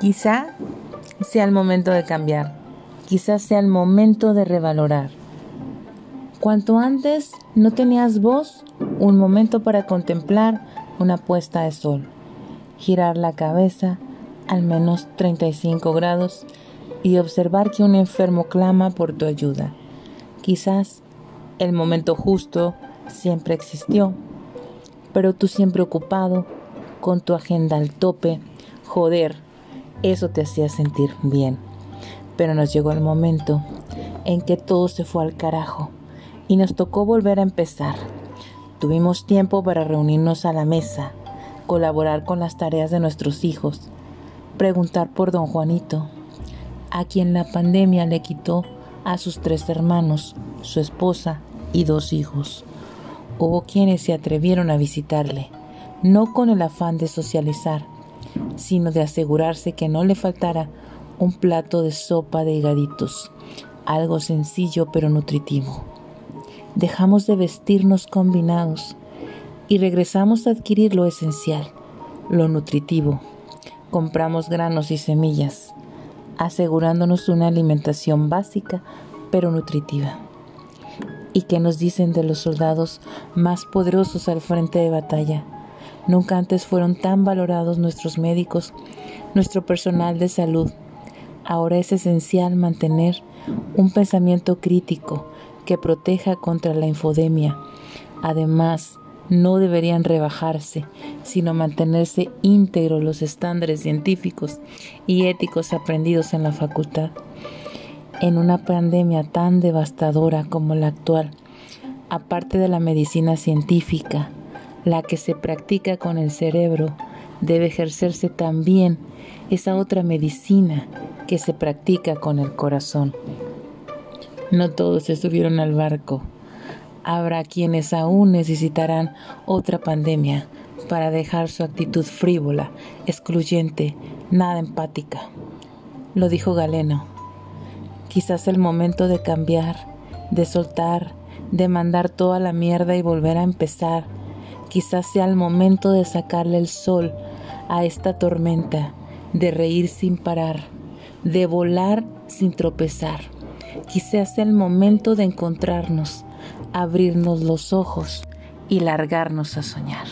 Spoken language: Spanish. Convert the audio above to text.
Quizá sea el momento de cambiar, quizá sea el momento de revalorar. Cuanto antes no tenías voz, un momento para contemplar una puesta de sol, girar la cabeza al menos 35 grados y observar que un enfermo clama por tu ayuda. Quizás el momento justo siempre existió, pero tú siempre ocupado, con tu agenda al tope, joder, eso te hacía sentir bien. Pero nos llegó el momento en que todo se fue al carajo y nos tocó volver a empezar. Tuvimos tiempo para reunirnos a la mesa, colaborar con las tareas de nuestros hijos, preguntar por don Juanito, a quien la pandemia le quitó a sus tres hermanos, su esposa y dos hijos. Hubo quienes se atrevieron a visitarle, no con el afán de socializar, sino de asegurarse que no le faltara un plato de sopa de higaditos, algo sencillo pero nutritivo. Dejamos de vestirnos combinados y regresamos a adquirir lo esencial, lo nutritivo. Compramos granos y semillas, asegurándonos una alimentación básica pero nutritiva. ¿Y qué nos dicen de los soldados más poderosos al frente de batalla? Nunca antes fueron tan valorados nuestros médicos, nuestro personal de salud. Ahora es esencial mantener un pensamiento crítico que proteja contra la infodemia. Además, no deberían rebajarse, sino mantenerse íntegros los estándares científicos y éticos aprendidos en la facultad. En una pandemia tan devastadora como la actual, aparte de la medicina científica, la que se practica con el cerebro, debe ejercerse también esa otra medicina que se practica con el corazón. No todos se subieron al barco. Habrá quienes aún necesitarán otra pandemia para dejar su actitud frívola, excluyente, nada empática. Lo dijo Galeno. Quizás el momento de cambiar, de soltar, de mandar toda la mierda y volver a empezar Quizás sea el momento de sacarle el sol a esta tormenta, de reír sin parar, de volar sin tropezar. Quizás sea el momento de encontrarnos, abrirnos los ojos y largarnos a soñar.